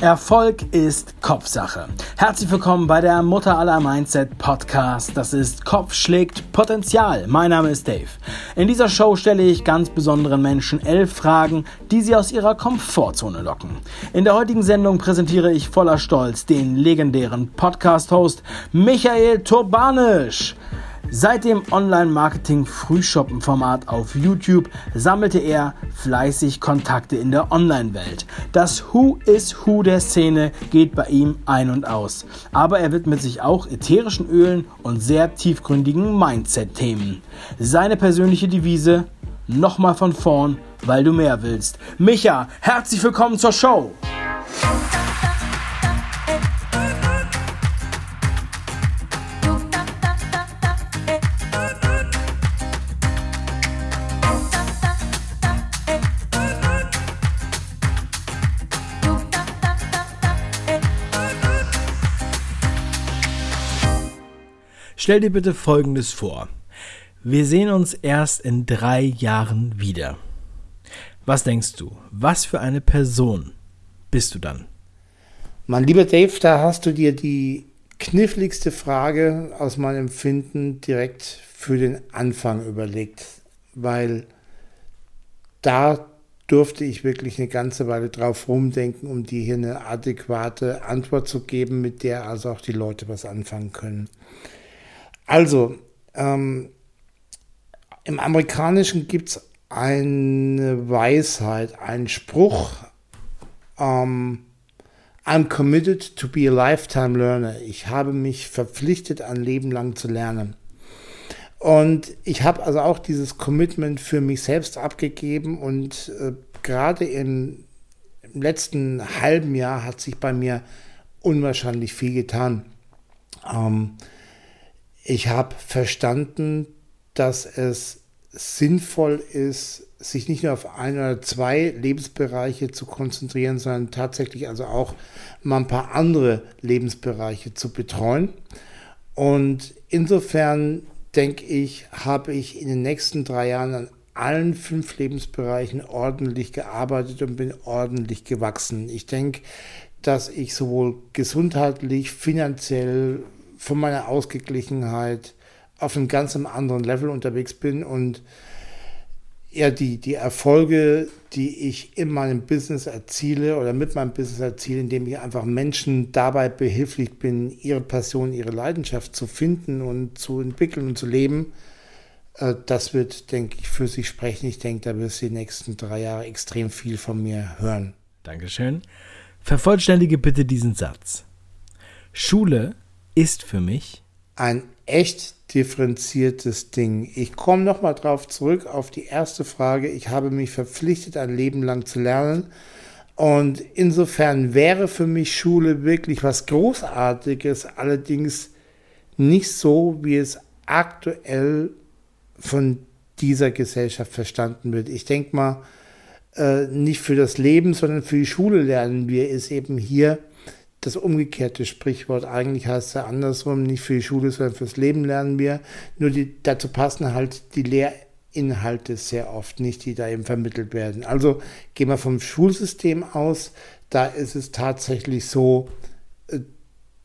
Erfolg ist Kopfsache. Herzlich willkommen bei der Mutter aller Mindset Podcast. Das ist Kopf schlägt Potenzial. Mein Name ist Dave. In dieser Show stelle ich ganz besonderen Menschen elf Fragen, die sie aus ihrer Komfortzone locken. In der heutigen Sendung präsentiere ich voller Stolz den legendären Podcast-Host Michael Turbanisch. Seit dem Online-Marketing-Frühshoppen-Format auf YouTube sammelte er fleißig Kontakte in der Online-Welt. Das Who is Who der Szene geht bei ihm ein und aus. Aber er widmet sich auch ätherischen Ölen und sehr tiefgründigen Mindset-Themen. Seine persönliche Devise: nochmal von vorn, weil du mehr willst. Micha, herzlich willkommen zur Show! Stell dir bitte Folgendes vor. Wir sehen uns erst in drei Jahren wieder. Was denkst du? Was für eine Person bist du dann? Mein lieber Dave, da hast du dir die kniffligste Frage aus meinem Empfinden direkt für den Anfang überlegt, weil da durfte ich wirklich eine ganze Weile drauf rumdenken, um dir hier eine adäquate Antwort zu geben, mit der also auch die Leute was anfangen können. Also, ähm, im Amerikanischen gibt es eine Weisheit, einen Spruch. Ähm, I'm committed to be a lifetime learner. Ich habe mich verpflichtet, ein Leben lang zu lernen. Und ich habe also auch dieses Commitment für mich selbst abgegeben und äh, gerade im, im letzten halben Jahr hat sich bei mir unwahrscheinlich viel getan. Ähm, ich habe verstanden, dass es sinnvoll ist, sich nicht nur auf ein oder zwei Lebensbereiche zu konzentrieren, sondern tatsächlich also auch mal ein paar andere Lebensbereiche zu betreuen. Und insofern denke ich, habe ich in den nächsten drei Jahren an allen fünf Lebensbereichen ordentlich gearbeitet und bin ordentlich gewachsen. Ich denke, dass ich sowohl gesundheitlich, finanziell, von meiner Ausgeglichenheit auf einem ganz anderen Level unterwegs bin und ja, die, die Erfolge, die ich in meinem Business erziele oder mit meinem Business erziele, indem ich einfach Menschen dabei behilflich bin, ihre Passion, ihre Leidenschaft zu finden und zu entwickeln und zu leben, äh, das wird, denke ich, für sich sprechen. Ich denke, da wirst du die nächsten drei Jahre extrem viel von mir hören. Dankeschön. Vervollständige bitte diesen Satz. Schule ist für mich ein echt differenziertes Ding. Ich komme nochmal drauf zurück auf die erste Frage. Ich habe mich verpflichtet, ein Leben lang zu lernen. Und insofern wäre für mich Schule wirklich was Großartiges, allerdings nicht so, wie es aktuell von dieser Gesellschaft verstanden wird. Ich denke mal, äh, nicht für das Leben, sondern für die Schule lernen wir, ist eben hier das umgekehrte Sprichwort. Eigentlich heißt ja andersrum, nicht für die Schule, sondern fürs Leben lernen wir. Nur die, dazu passen halt die Lehrinhalte sehr oft nicht, die da eben vermittelt werden. Also gehen wir vom Schulsystem aus. Da ist es tatsächlich so, äh,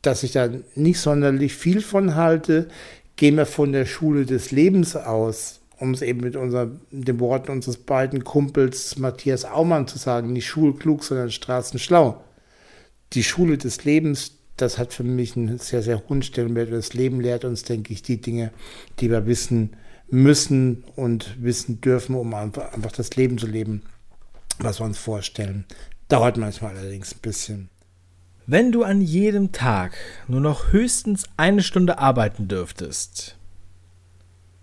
dass ich da nicht sonderlich viel von halte. Gehen wir von der Schule des Lebens aus, um es eben mit unser, den Worten unseres beiden Kumpels Matthias Aumann zu sagen, nicht schulklug, sondern straßenschlau die Schule des Lebens, das hat für mich einen sehr, sehr hohen Stellenwert. Das Leben lehrt uns, denke ich, die Dinge, die wir wissen müssen und wissen dürfen, um einfach, einfach das Leben zu leben, was wir uns vorstellen. Dauert manchmal allerdings ein bisschen. Wenn du an jedem Tag nur noch höchstens eine Stunde arbeiten dürftest,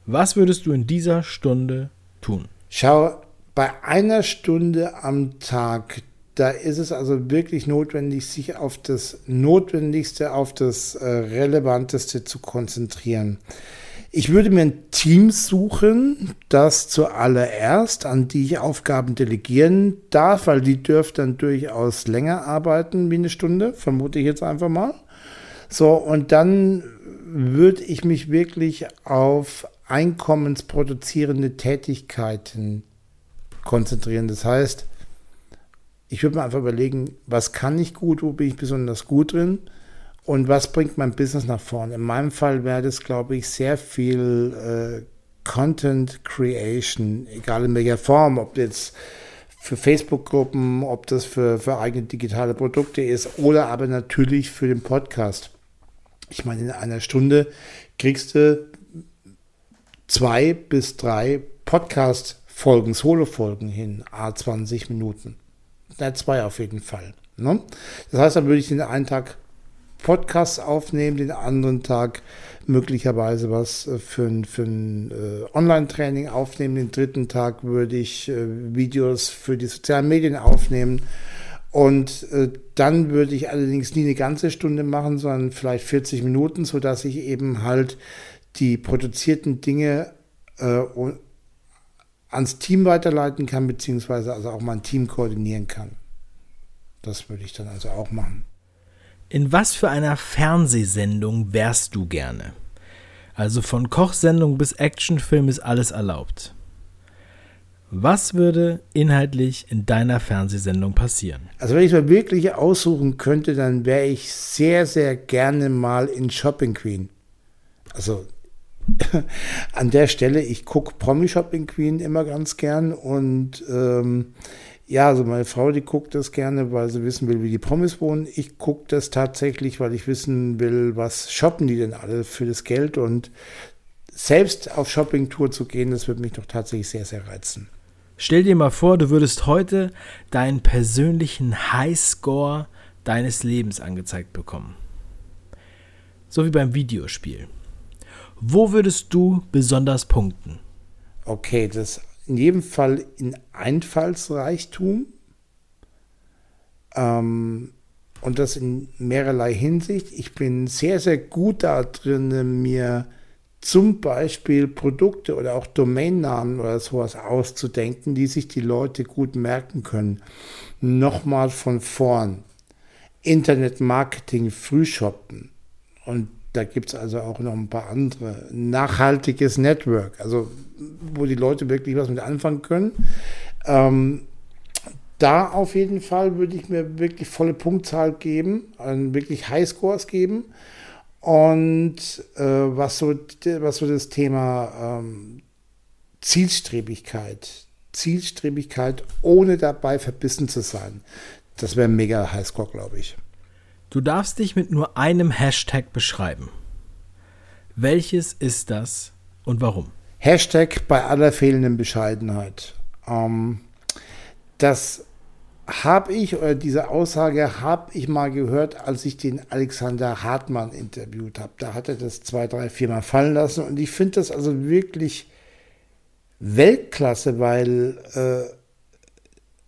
was würdest du in dieser Stunde tun? Schau, bei einer Stunde am Tag da ist es also wirklich notwendig, sich auf das Notwendigste, auf das äh, Relevanteste zu konzentrieren. Ich würde mir ein Team suchen, das zuallererst, an die ich Aufgaben delegieren darf, weil die dürfen dann durchaus länger arbeiten wie eine Stunde, vermute ich jetzt einfach mal. So, und dann würde ich mich wirklich auf einkommensproduzierende Tätigkeiten konzentrieren. Das heißt, Ich würde mir einfach überlegen, was kann ich gut, wo bin ich besonders gut drin und was bringt mein Business nach vorne. In meinem Fall wäre das, glaube ich, sehr viel äh, Content Creation, egal in welcher Form, ob jetzt für Facebook-Gruppen, ob das für, für eigene digitale Produkte ist oder aber natürlich für den Podcast. Ich meine, in einer Stunde kriegst du zwei bis drei Podcast-Folgen, Solo-Folgen hin, a 20 Minuten. Na, zwei auf jeden Fall. Ne? Das heißt, dann würde ich den einen Tag Podcast aufnehmen, den anderen Tag möglicherweise was äh, für ein, für ein äh, Online-Training aufnehmen, den dritten Tag würde ich äh, Videos für die sozialen Medien aufnehmen. Und dann würde ich allerdings nie eine ganze Stunde machen, sondern vielleicht 40 Minuten, sodass ich eben halt die produzierten Dinge ans Team weiterleiten kann, beziehungsweise also auch mein Team koordinieren kann. Das würde ich dann also auch machen. In was für einer Fernsehsendung wärst du gerne? Also von Kochsendung bis Actionfilm ist alles erlaubt. Was würde inhaltlich in deiner Fernsehsendung passieren? Also wenn ich mir wirklich aussuchen könnte, dann wäre ich sehr, sehr gerne mal in Shopping Queen. Also an der Stelle, ich gucke Promi Shopping Queen immer ganz gern und ähm, ja, also meine Frau, die guckt das gerne, weil sie wissen will, wie die Promis wohnen. Ich gucke das tatsächlich, weil ich wissen will, was shoppen die denn alle für das Geld und selbst auf Shoppingtour zu gehen, das würde mich doch tatsächlich sehr, sehr reizen. Stell dir mal vor, du würdest heute deinen persönlichen Highscore deines Lebens angezeigt bekommen. So wie beim Videospiel. Wo würdest du besonders punkten? Okay, das in jedem Fall in Einfallsreichtum ähm, und das in mehrerlei Hinsicht. Ich bin sehr, sehr gut da drin, mir zum Beispiel Produkte oder auch Domainnamen oder sowas auszudenken, die sich die Leute gut merken können. Nochmal von vorn. Internet-Marketing, Frühshoppen. Und da gibt es also auch noch ein paar andere. Nachhaltiges Network, also wo die Leute wirklich was mit anfangen können. Ähm, da auf jeden Fall würde ich mir wirklich volle Punktzahl geben, also wirklich Highscores geben. Und äh, was, so, was so das Thema ähm, Zielstrebigkeit, Zielstrebigkeit, ohne dabei verbissen zu sein, das wäre mega Highscore, glaube ich. Du darfst dich mit nur einem Hashtag beschreiben. Welches ist das und warum? Hashtag bei aller fehlenden Bescheidenheit. Ähm, das habe ich, oder diese Aussage habe ich mal gehört, als ich den Alexander Hartmann interviewt habe. Da hat er das zwei, drei, viermal fallen lassen. Und ich finde das also wirklich Weltklasse, weil äh,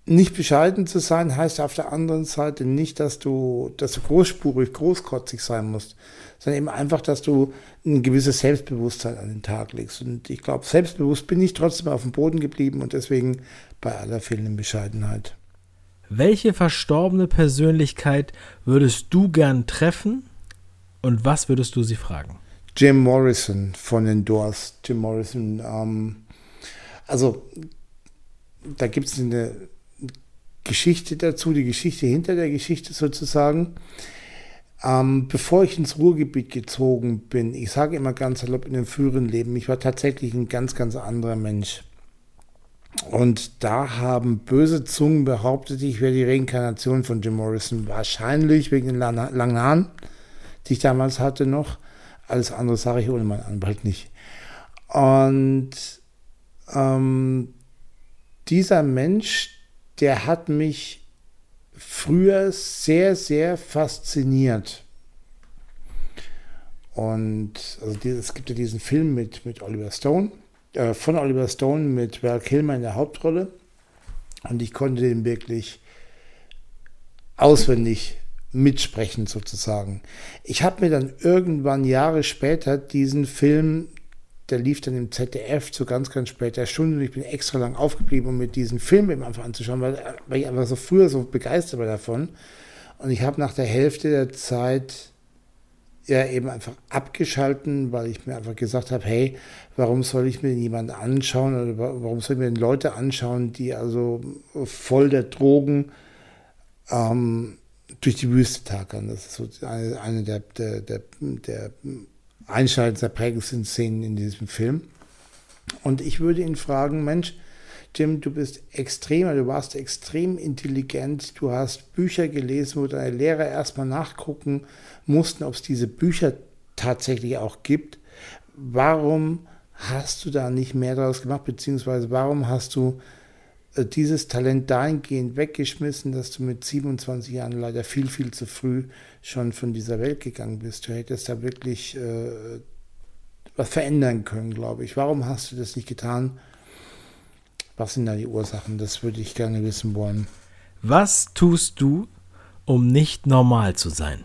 nicht bescheiden zu sein heißt auf der anderen Seite nicht, dass du, dass du großspurig, großkotzig sein musst, sondern eben einfach, dass du ein gewisses Selbstbewusstsein an den Tag legst. Und ich glaube, selbstbewusst bin ich trotzdem auf dem Boden geblieben und deswegen bei aller fehlenden Bescheidenheit. Welche verstorbene Persönlichkeit würdest du gern treffen und was würdest du sie fragen? Jim Morrison von den Doors. Jim Morrison, ähm, also da gibt es eine Geschichte dazu, die Geschichte hinter der Geschichte sozusagen. Ähm, bevor ich ins Ruhrgebiet gezogen bin, ich sage immer ganz salopp in dem früheren Leben, ich war tatsächlich ein ganz, ganz anderer Mensch. Und da haben böse Zungen behauptet, ich wäre die Reinkarnation von Jim Morrison. Wahrscheinlich wegen den langen Haaren, die ich damals hatte noch. Alles andere sage ich ohne meinen Anwalt nicht. Und ähm, dieser Mensch, der hat mich früher sehr, sehr fasziniert. Und also es gibt ja diesen Film mit, mit Oliver Stone, äh, von Oliver Stone mit Val Kilmer in der Hauptrolle. Und ich konnte den wirklich auswendig mitsprechen sozusagen. Ich habe mir dann irgendwann Jahre später diesen Film der lief dann im ZDF zu ganz, ganz später Stunde und ich bin extra lang aufgeblieben, um mir diesen Film eben einfach anzuschauen, weil, weil ich einfach so früher so begeistert war davon. Und ich habe nach der Hälfte der Zeit ja eben einfach abgeschalten, weil ich mir einfach gesagt habe, hey, warum soll ich mir jemanden anschauen oder warum soll ich mir Leute anschauen, die also voll der Drogen ähm, durch die Wüste tackern. Das ist so eine, eine der, der, der, der einschneidendsten, der prägendsten Szenen in diesem Film. Und ich würde ihn fragen, Mensch, Jim, du bist extrem, du warst extrem intelligent, du hast Bücher gelesen, wo deine Lehrer erstmal nachgucken mussten, ob es diese Bücher tatsächlich auch gibt. Warum hast du da nicht mehr daraus gemacht, beziehungsweise warum hast du dieses Talent dahingehend weggeschmissen, dass du mit 27 Jahren leider viel, viel zu früh schon von dieser Welt gegangen bist. Du hättest da wirklich äh, was verändern können, glaube ich. Warum hast du das nicht getan? Was sind da die Ursachen? Das würde ich gerne wissen wollen. Was tust du, um nicht normal zu sein?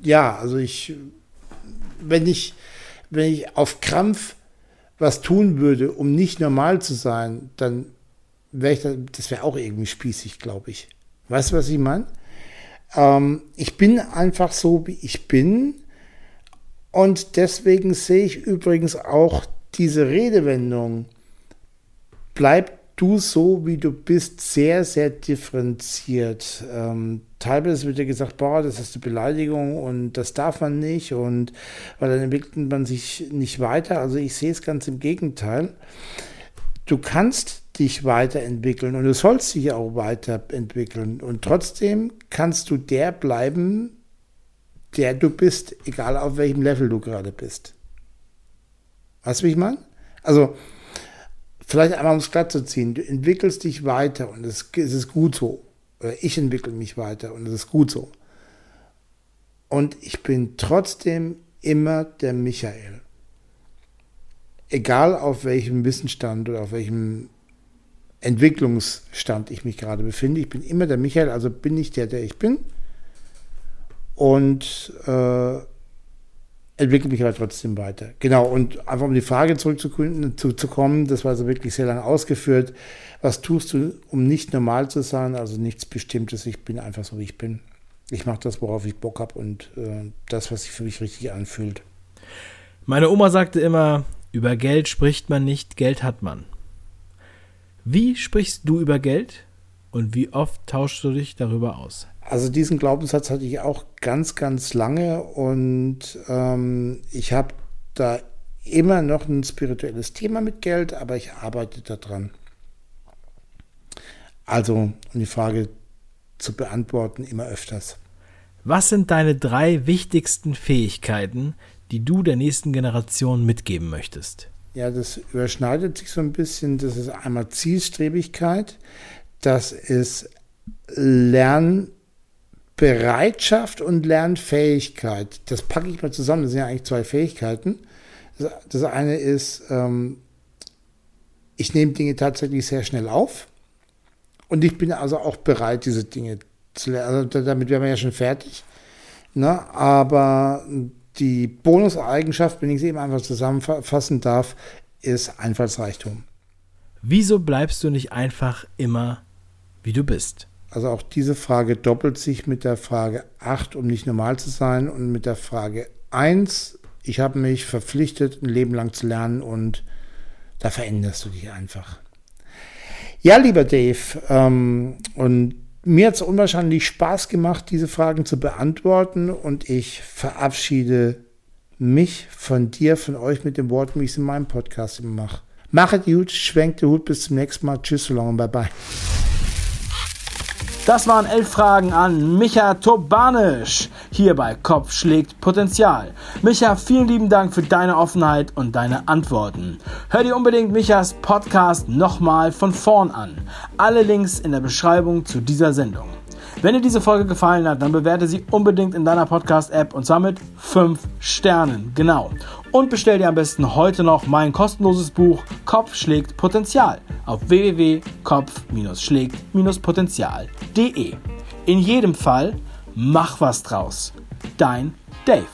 Ja, also ich, wenn ich, wenn ich auf Krampf was tun würde, um nicht normal zu sein, dann ich, da, das wäre auch irgendwie spießig, glaube ich. Weißt du, was ich meine? Ähm, ich bin einfach so, wie ich bin. Und deswegen sehe ich übrigens auch diese Redewendung, bleib du so, wie du bist, sehr, sehr differenziert. Ähm, teilweise wird ja gesagt, boah, das ist eine Beleidigung und das darf man nicht und weil dann entwickelt man sich nicht weiter. Also ich sehe es ganz im Gegenteil. Du kannst dich weiterentwickeln und du sollst dich auch weiterentwickeln und trotzdem kannst du der bleiben, der du bist, egal auf welchem Level du gerade bist. Weißt du, wie ich meine? Also, vielleicht einmal um es glatt zu ziehen, du entwickelst dich weiter und es, es ist gut so. Oder ich entwickle mich weiter und es ist gut so. Und ich bin trotzdem immer der Michael. Egal auf welchem Wissensstand oder auf welchem Entwicklungsstand ich mich gerade befinde. Ich bin immer der Michael, also bin ich der, der ich bin und äh, entwickle mich aber trotzdem weiter. Genau, und einfach um die Frage zurückzukommen, das war so wirklich sehr lange ausgeführt. Was tust du, um nicht normal zu sein? Also nichts Bestimmtes. Ich bin einfach so, wie ich bin. Ich mache das, worauf ich Bock habe und äh, das, was sich für mich richtig anfühlt. Meine Oma sagte immer, über Geld spricht man nicht, Geld hat man. Wie sprichst du über Geld und wie oft tauschst du dich darüber aus? Also diesen Glaubenssatz hatte ich auch ganz, ganz lange und ähm, ich habe da immer noch ein spirituelles Thema mit Geld, aber ich arbeite daran. Also, um die Frage zu beantworten, immer öfters. Was sind deine drei wichtigsten Fähigkeiten, die du der nächsten Generation mitgeben möchtest? Ja, das überschneidet sich so ein bisschen. Das ist einmal Zielstrebigkeit, das ist Lern Bereitschaft und Lernfähigkeit, das packe ich mal zusammen, das sind ja eigentlich zwei Fähigkeiten. Das eine ist, ähm, ich nehme Dinge tatsächlich sehr schnell auf und ich bin also auch bereit, diese Dinge zu lernen. Also damit wären wir ja schon fertig. Ne? Aber die Bonuseigenschaft, wenn ich sie eben einfach zusammenfassen darf, ist Einfallsreichtum. Wieso bleibst du nicht einfach immer, wie du bist? Also auch diese Frage doppelt sich mit der Frage 8, um nicht normal zu sein, und mit der Frage 1, ich habe mich verpflichtet, ein Leben lang zu lernen und da veränderst du dich einfach. Ja, lieber Dave, ähm, und mir hat es unwahrscheinlich Spaß gemacht, diese Fragen zu beantworten und ich verabschiede mich von dir, von euch mit den Worten, wie ich es in meinem Podcast immer mache. Machet gut, schwenkt den Hut, bis zum nächsten Mal. Tschüss, so lange, bye bye. Das waren elf Fragen an Micha Tobanisch. Hier bei Kopf schlägt Potenzial. Micha, vielen lieben Dank für deine Offenheit und deine Antworten. Hör dir unbedingt Michas Podcast nochmal von vorn an. Alle Links in der Beschreibung zu dieser Sendung. Wenn dir diese Folge gefallen hat, dann bewerte sie unbedingt in deiner Podcast-App und zwar mit 5 Sternen. Genau. Und bestell dir am besten heute noch mein kostenloses Buch Kopf schlägt Potenzial auf www.kopf-schlägt-potenzial.de. In jedem Fall, mach was draus. Dein Dave.